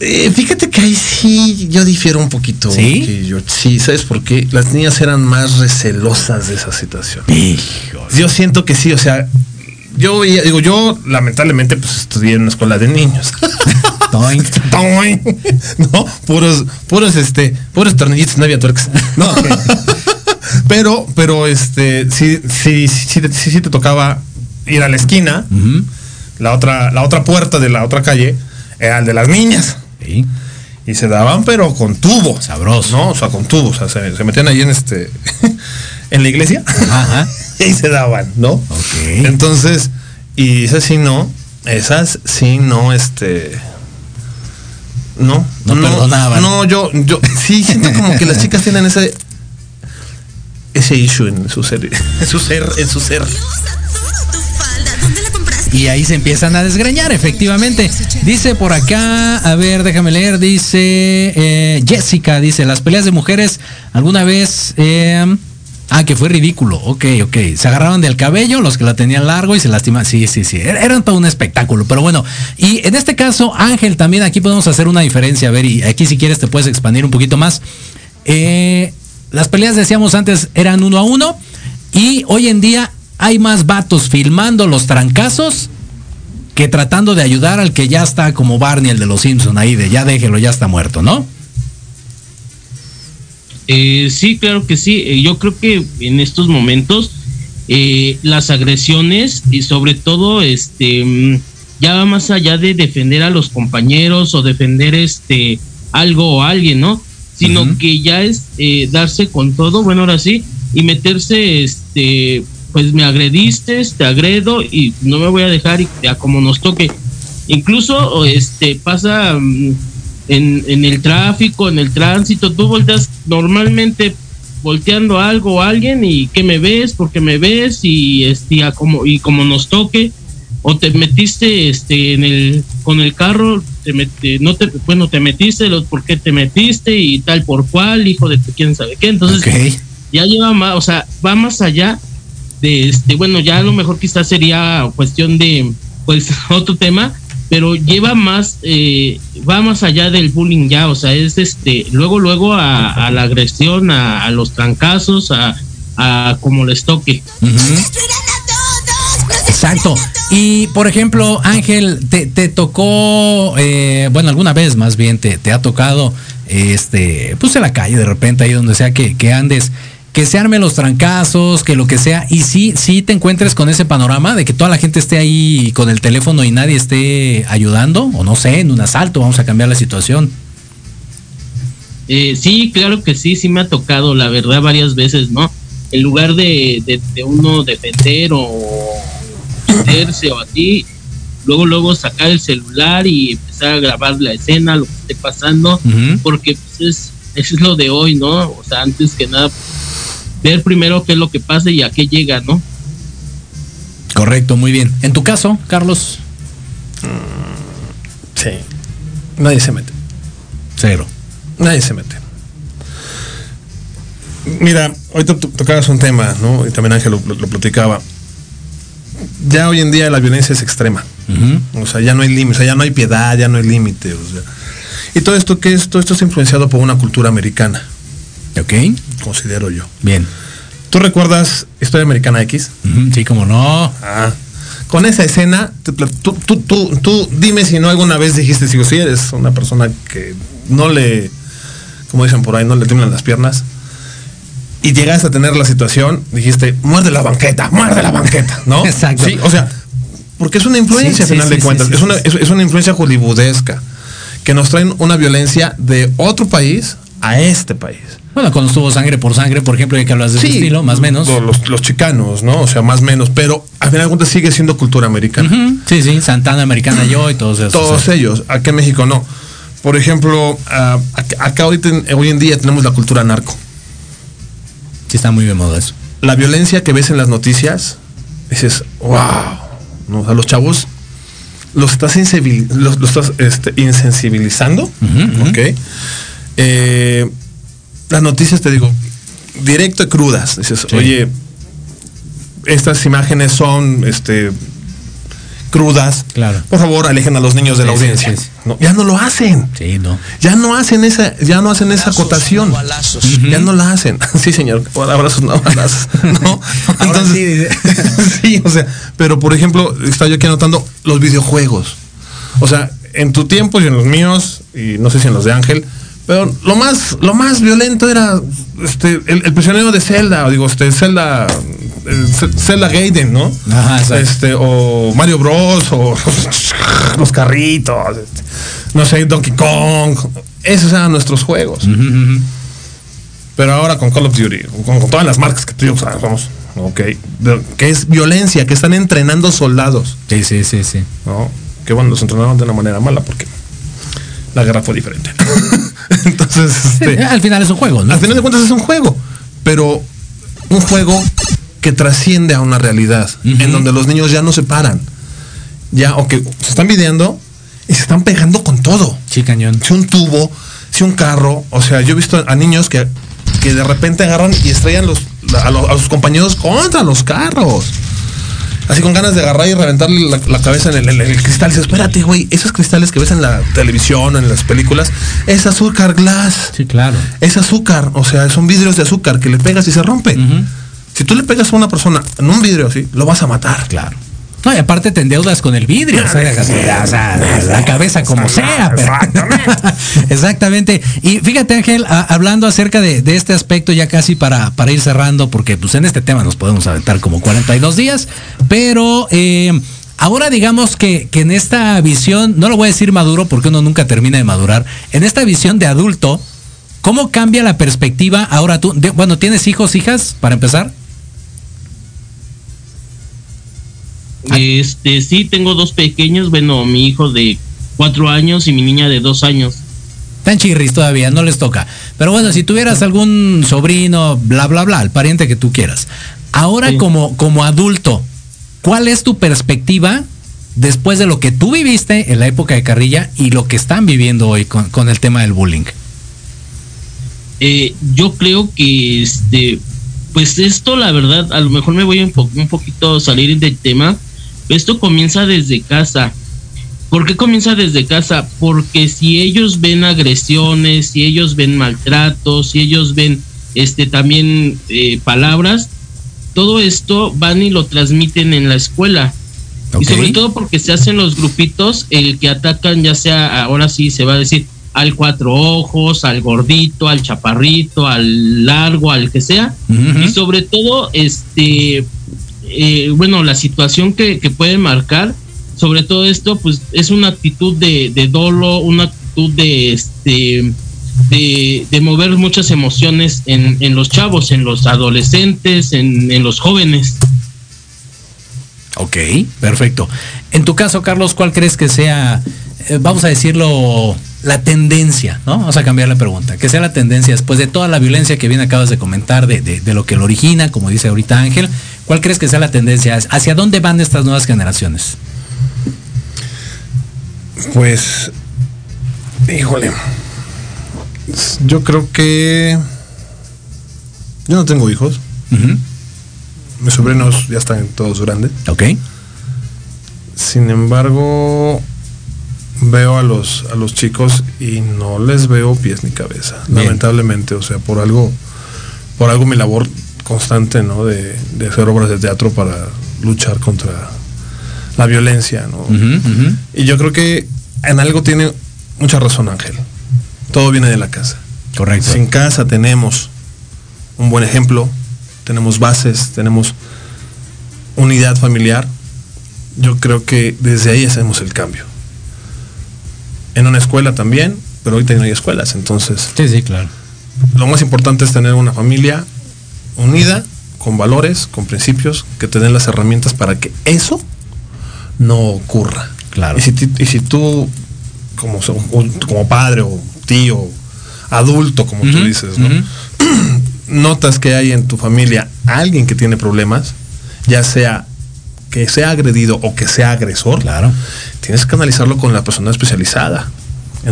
Eh, fíjate que ahí sí yo difiero un poquito. ¿Sí? que yo- sí, ¿sabes por qué? Las niñas eran más recelosas de esa situación. Yo siento que sí, o sea, yo digo, yo lamentablemente pues estudié en una escuela de niños. No, puros, puros, este, puros tornillitos, no había tuercas. No. pero, pero este, sí, sí, sí, sí, sí, sí te tocaba ir a la esquina, Ujú. la otra, la otra puerta de la otra calle era el de las niñas. Sí. Y se daban, pero con tubo. Sabroso. No, o sea, con tubo. O sea, se, se metían ahí en este. en la iglesia. Ajá. y se daban, ¿no? Ok. Entonces, y esas sí no. Esas sí no, este. No, No perdonaban. No, yo, yo sí siento como que las chicas tienen ese ese issue en su ser, en su ser, en su ser. Y ahí se empiezan a desgreñar, efectivamente. Dice por acá, a ver, déjame leer, dice eh, Jessica, dice, las peleas de mujeres alguna vez... eh, Ah, que fue ridículo. Ok, ok. Se agarraban del cabello, los que la tenían largo y se lastimaban. Sí, sí, sí. Era, era todo un espectáculo. Pero bueno, y en este caso, Ángel, también aquí podemos hacer una diferencia. A ver, y aquí si quieres te puedes expandir un poquito más. Eh, las peleas, decíamos antes, eran uno a uno. Y hoy en día hay más vatos filmando los trancazos que tratando de ayudar al que ya está como Barney, el de los Simpson ahí, de ya déjelo, ya está muerto, ¿no? Eh, sí, claro que sí. Eh, yo creo que en estos momentos eh, las agresiones y sobre todo este mm, ya va más allá de defender a los compañeros o defender este algo o alguien, ¿no? Sino que ya es eh, darse con todo, bueno, ahora sí, y meterse, este, pues me agrediste, te agredo y no me voy a dejar y a como nos toque. Incluso, este, pasa mm, en, en el tráfico, en el tránsito, tú volteas normalmente volteando algo o alguien y que me ves, porque me ves y este a como y como nos toque o te metiste este en el con el carro te mete, no te bueno te metiste los por qué te metiste y tal por cual hijo de quién sabe qué. Entonces ya lleva más o sea va más allá de este bueno ya a lo mejor quizás sería cuestión de pues otro tema pero lleva más, eh, va más allá del bullying ya, o sea, es este, luego, luego a, la agresión, a, los trancazos, a, a como les toque. Exacto. Y por ejemplo, Ángel, te, te tocó, eh, bueno, alguna vez más bien te, te ha tocado, este, pues en la calle de repente, ahí donde sea que, que andes, que se armen los trancazos, que lo que sea, y sí, sí te encuentres con ese panorama de que toda la gente esté ahí con el teléfono y nadie esté ayudando, o no sé, en un asalto, vamos a cambiar la situación. Eh, sí, claro que sí, sí me ha tocado, la verdad, varias veces, ¿no? En lugar de, de, uno defender o meterse o así, luego, luego sacar el celular y empezar a grabar la escena, lo que esté pasando, porque pues es, es lo de hoy, ¿no? O sea, antes que nada, ver primero qué es lo que pasa y a qué llega, ¿no? Correcto, muy bien. En tu caso, Carlos. Mm, sí. Nadie se mete. Cero. Nadie se mete. Mira, ahorita tocabas un tema, ¿no? Y también Ángel lo, platicaba. Ya hoy en día la violencia es extrema. O sea, ya no hay límite, o sea, ya no hay piedad, ya no hay límite. O sea. Y todo esto que es, todo esto es influenciado por una cultura americana. Ok. Considero yo. Bien. ¿Tú recuerdas Historia Americana X? sí, como no. Ah. Con esa escena, tú, tú, dime si no alguna vez dijiste, si, si eres una persona que no le, como dicen por ahí, no le tiemblan las piernas, y llegaste a tener la situación, dijiste, muerde la banqueta, muerde la banqueta, ¿no? Exacto. Sí, o sea, porque es una influencia, al final de cuentas, es, una, es, una influencia hollywoodesca, que nos traen una violencia de otro país a este país. Bueno, cuando estuvo sangre por sangre, por ejemplo, hay que hablas de ese estilo, más o menos. Los, chicanos, ¿no? O sea, más o menos, pero al final de cuentas sigue siendo cultura americana. Sí, sí, Santana Americana yo y todos esos. Todos ellos, aquí en México no. Por ejemplo, ah, acá hoy, hoy en día tenemos la cultura narco. Sí, está muy de moda eso. La violencia que ves en las noticias, dices, wow. ¿no? O sea, los chavos los estás, los, estás este, insensibilizando, ¿ok? Eh, las noticias, te digo, directo y crudas. Dices, oye, estas imágenes son este crudas. Claro. Por favor, alejen a los niños de la audiencia. ya no lo hacen. Sí, no. Ya no hacen esa, ya no hacen esa acotación. Ya no la hacen. sí, señor. Abrazos, no balazos. no. Entonces, sí, o sea, pero por ejemplo, estaba yo aquí anotando los videojuegos. O sea, en tu tiempo y en los míos, y no sé si en los de Ángel, pero lo más, lo más violento era este, el, prisionero de Zelda, digo, este, Zelda, Zelda Gaiden, ¿no? este, o Mario Bros, o los carritos, este, no sé, Donkey Kong. Esos eran nuestros juegos. Pero ahora con Call of Duty, con, todas las marcas que tú vamos, ok, que es violencia, que están entrenando soldados. Sí, sí, sí, sí. ¿no? Que bueno, los entrenaron de una manera mala porque la guerra fue diferente. Entonces, este, al final es un juego, ¿no? Al final de cuentas es un juego, pero un juego que trasciende a una realidad, en donde los niños ya no se paran. Ya, o que se están videando y se están pegando con todo. Sí, cañón. Si un tubo, si un carro, o sea, yo he visto a niños que, que de repente agarran y estrellan los, a, a sus compañeros contra los carros así con ganas de agarrar y reventarle la, cabeza en el, cristal. Dice, espérate, güey, esos cristales que ves en la televisión, en las películas, es azúcar glass. Sí, claro. Es azúcar, o sea, son vidrios de azúcar que le pegas y se rompe. Si tú le pegas a una persona en un vidrio así, lo vas a matar. Claro. No, y aparte te endeudas con el vidrio, o sea, la cabeza como sea. Exactamente. Y fíjate, Ángel, hablando acerca de, este aspecto, ya casi para, para ir cerrando, porque pues en este tema nos podemos aventar como 42 días, pero eh, Ahora digamos que, que en esta visión, no lo voy a decir maduro porque uno nunca termina de madurar, en esta visión de adulto, ¿cómo cambia la perspectiva ahora tú? de- bueno, ¿tienes hijos, hijas, para empezar? Este, sí, tengo dos pequeños, bueno, mi hijo de cuatro años y mi niña de dos años. Están chirris todavía, no les toca. Pero bueno, si tuvieras algún sobrino, bla, bla, bla, el pariente que tú quieras. Ahora Sí. como, como adulto, ¿cuál es tu perspectiva después de lo que tú viviste en la época de Carrilla y lo que están viviendo hoy con, con el tema del bullying? Eh, yo creo que este, pues esto, la verdad, a lo mejor me voy un, po- un poquito a salir del tema. Esto comienza desde casa. ¿Por qué comienza desde casa? Porque si ellos ven agresiones, si ellos ven maltratos, si ellos ven este también eh, palabras, todo esto van y lo transmiten en la escuela. Y sobre todo porque se hacen los grupitos el que atacan, ya sea ahora sí se va a decir al cuatro ojos, al gordito, al chaparrito, al largo, al que sea. Y sobre todo, este, eh, bueno, la situación que, pueden marcar, sobre todo esto, pues es una actitud de, de dolo, una actitud de, este, de, mover muchas emociones en, en los chavos, en los adolescentes, en, los jóvenes. Ok, perfecto. En tu caso, Carlos, ¿cuál crees que sea, eh, vamos a decirlo, la tendencia, ¿no? Vamos a cambiar la pregunta. Que sea la tendencia después de toda la violencia que bien acabas de comentar, de- de lo que lo origina, como dice ahorita Ángel, ¿cuál crees que sea la tendencia? ¿Hacia dónde van estas nuevas generaciones? Pues, híjole, yo creo que yo no tengo hijos. Mis sobrinos ya están todos grandes. Ok. Sin embargo, veo a los a los chicos y no les veo pies ni cabeza, Bien. lamentablemente, o sea, por algo por algo mi labor constante, ¿no? De, de hacer obras de teatro para luchar contra la violencia, ¿no? Y yo creo que en algo tiene mucha razón Ángel. Todo viene de la casa. Correcto. Si en casa tenemos un buen ejemplo, tenemos bases, tenemos unidad familiar, yo creo que desde ahí hacemos el cambio. En una escuela también, pero ahorita no hay escuelas, entonces Sí, sí, claro. lo más importante es tener una familia unida, con valores, con principios, que te den las herramientas para que eso no ocurra. Claro. Y si, ti- y si tú, como, como padre o tío, adulto, como tú dices, notas que hay en tu familia alguien que tiene problemas, ya sea que sea agredido o que sea agresor, Claro. tienes que analizarlo con la persona especializada.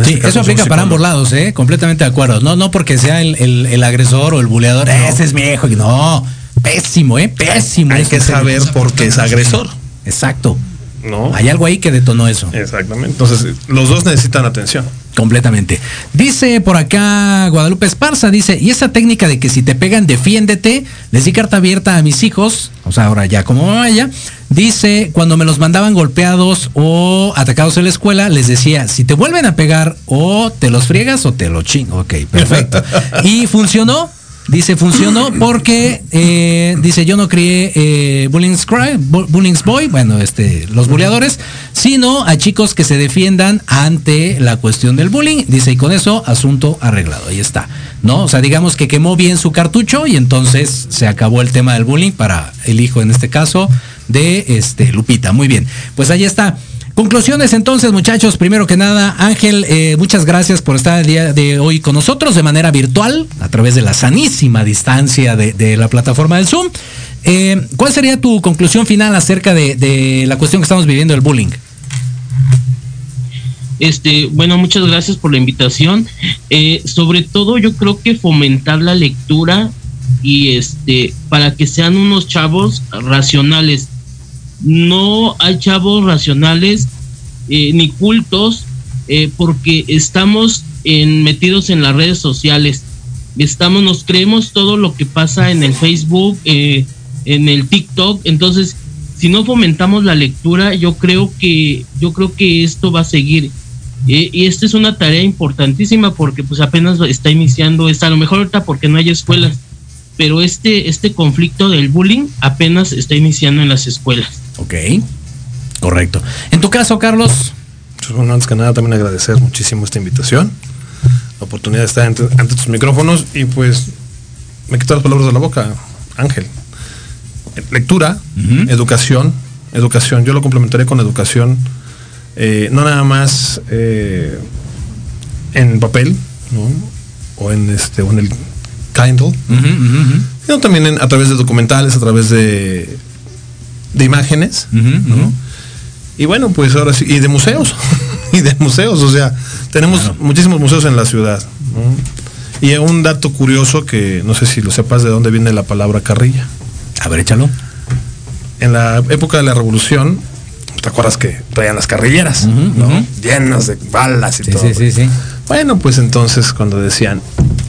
Sí, este caso eso aplica para ambos lados, ¿eh? Completamente de acuerdo. No, no porque sea el, el- el agresor o el buleador, ese es mi hijo. No, pésimo, ¿eh? Pésimo. Hay que saber por qué es agresor. Exacto. ¿no? Hay algo ahí que detonó eso. Exactamente. Entonces, los dos necesitan atención. Completamente. Dice por acá Guadalupe Esparza, dice, y esa técnica de que si te pegan, defiéndete, les di carta abierta a mis hijos, o sea, ahora ya como vaya, dice, cuando me los mandaban golpeados o atacados en la escuela, les decía, si te vuelven a pegar, o te los friegas o te lo chingo. Ok, perfecto. y funcionó. Dice, funcionó porque, eh, dice, yo no crié eh, Bulling's, Cry- Bu- Bulling's Boy, bueno, este, los buleadores, sino a chicos que se defiendan ante la cuestión del bullying. Dice, y con eso, asunto arreglado. Ahí está. ¿No? O sea, digamos que quemó bien su cartucho y entonces se acabó el tema del bullying para el hijo, en este caso, de este, Lupita. Muy bien. Pues ahí está. Conclusiones entonces, muchachos. Primero que nada, Ángel, eh, muchas gracias por estar el día de hoy con nosotros de manera virtual, a través de la sanísima distancia de, la plataforma del Zoom. Eh, ¿Cuál sería tu conclusión final acerca de, la cuestión que estamos viviendo, el bullying? Este, bueno, muchas gracias por la invitación. Eh, sobre todo, yo creo que fomentar la lectura y este, para que sean unos chavos racionales. No hay chavos racionales eh, ni cultos, eh, porque estamos en, metidos en las redes sociales. Estamos, nos creemos todo lo que pasa en el Facebook, eh, en el TikTok. Entonces, si no fomentamos la lectura, yo creo que, yo creo que esto va a seguir. Y esta es una tarea importantísima porque pues apenas está iniciando esta, a lo mejor ahorita porque no hay escuelas, pero este, este conflicto del bullying apenas está iniciando en las escuelas. Ok. Correcto. En tu caso, Carlos. Pues, bueno, antes que nada también agradecer muchísimo esta invitación, la oportunidad de estar ante, ante tus micrófonos y pues me quito las palabras de la boca, Ángel. Lectura, educación, educación. Yo lo complementaré con educación, eh, no nada más eh, en papel, ¿no? o en este, o en el Kindle, sino también en- a través de documentales, a través de, de imágenes, ¿no? Y bueno, pues ahora sí, y de museos, y de museos, o sea, tenemos Claro. muchísimos museos en la ciudad. ¿no? Y un dato curioso que no sé si lo sepas de dónde viene la palabra carrilla. A ver, échalo. En la época de la revolución, ¿te acuerdas que traían las carrilleras? ¿no? Llenas de balas y Sí, todo. sí, sí, sí. Bueno, pues entonces cuando decían,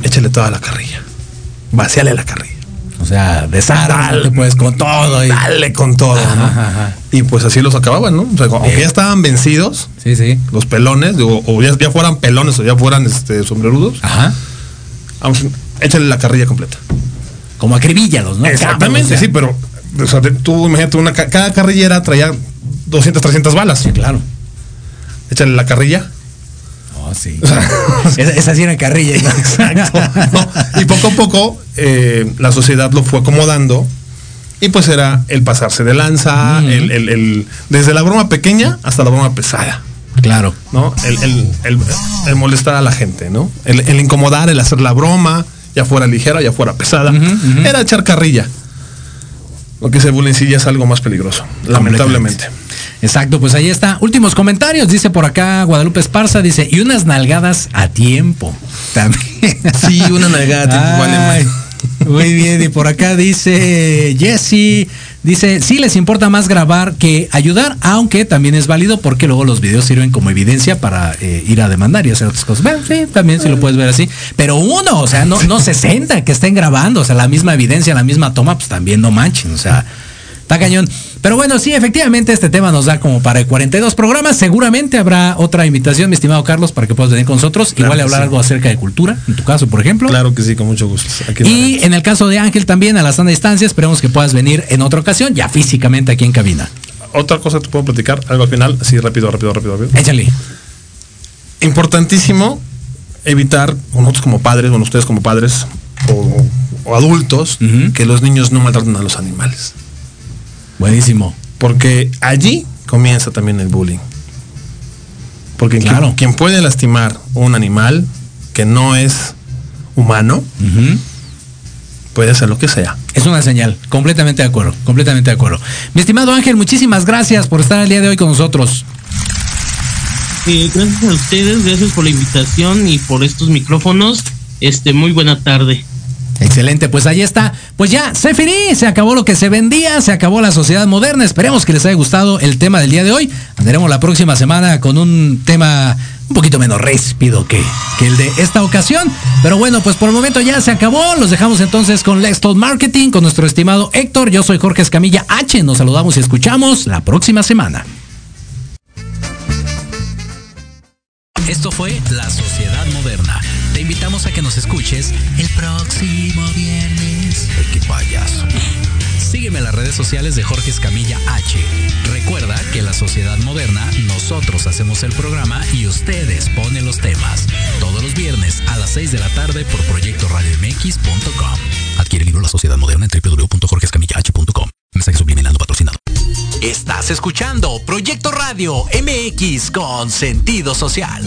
échale toda la carrilla, vacíale la carrilla. O sea, desármate pues con todo. Y... Dale con todo, ¿no? Ajá, ajá. Y pues así los acababan, ¿no? O sea, aunque ya estaban vencidos, Sí, sí. los pelones, o, o ya, ya fueran pelones o ya fueran este, sombrerudos, Ajá. vamos, échale la carrilla completa. Como acribíllalos, ¿no? Exactamente, sí, pero o sea, te- tú imagínate, una, ca- cada carrillera traía 200, 300 balas. Sí, claro. Échale la carrilla. Oh, sí. esa, esa sí era carrilla. ¿no? Exacto. ¿no? Y poco a poco eh, la sociedad lo fue acomodando. Y pues era el pasarse de lanza, el, el- el- desde la broma pequeña hasta la broma pesada. Claro. ¿no? El, el- molestar a la gente, ¿no? El, incomodar, el hacer la broma, ya fuera ligera, ya fuera pesada. Era echar carrilla. Lo que ese bullying sí ya es algo más peligroso, lamentablemente. Exacto, pues ahí está. Últimos comentarios, dice por acá Guadalupe Esparza, dice, y unas nalgadas a tiempo. También. Sí, una nalgada a tiempo vale Ay. Muy bien, y por acá dice Jesse, dice, sí les importa más grabar que ayudar, aunque también es válido porque luego los videos sirven como evidencia para eh, ir a demandar y hacer otras cosas. Bueno, sí, también si lo puedes ver así. Pero uno, o sea, no, no 60 que estén grabando, o sea, la misma evidencia, la misma toma, pues también no manchen, o sea, está cañón. Pero bueno, sí, efectivamente este tema nos da como para 42 programas. Seguramente habrá otra invitación, mi estimado Carlos, para que puedas venir con nosotros. Claro Igual hablar sí. algo acerca de cultura, en tu caso, por ejemplo. Claro que sí, con mucho gusto. Aquí Y en el caso de Ángel también a la sana distancia, esperemos que puedas venir en otra ocasión, ya físicamente aquí en cabina. Otra cosa te puedo platicar, algo al final, así rápido, rápido, rápido, rápido. Échale. Importantísimo evitar, nosotros como padres, bueno, ustedes como padres o, o adultos, que los niños no maltraten a los animales. Buenísimo. Porque allí comienza también el bullying. Porque Claro. quien, puede lastimar un animal que no es humano, puede hacer lo que sea. Es una señal, completamente de acuerdo, completamente de acuerdo. Mi estimado Ángel, muchísimas gracias por estar el día de hoy con nosotros. Eh, gracias a ustedes, gracias por la invitación y por estos micrófonos. Este, muy buena tarde. Excelente, pues ahí está. Pues ya, se finí, se acabó lo que se vendía, se acabó la sociedad moderna. Esperemos que les haya gustado el tema del día de hoy. Andaremos la próxima semana con un tema un poquito menos ríspido que, que el de esta ocasión. Pero bueno, pues por el momento ya se acabó. Los dejamos entonces con Let's Talk Marketing, con nuestro estimado Héctor. Yo soy Jorge Escamilla H. Nos saludamos y escuchamos la próxima semana. Esto fue La Sociedad Moderna. Invitamos a que nos escuches el próximo viernes. Ay, qué payaso. Sígueme en las redes sociales de Jorge Escamilla H. Recuerda que La Sociedad Moderna, nosotros hacemos el programa y ustedes ponen los temas. Todos los viernes a las 6 de la tarde por proyectoradiomx.com. Adquiere el libro La Sociedad Moderna en www.jorgescamillah.com. Mensaje subliminal no patrocinado. Estás escuchando Proyecto Radio MX con sentido social.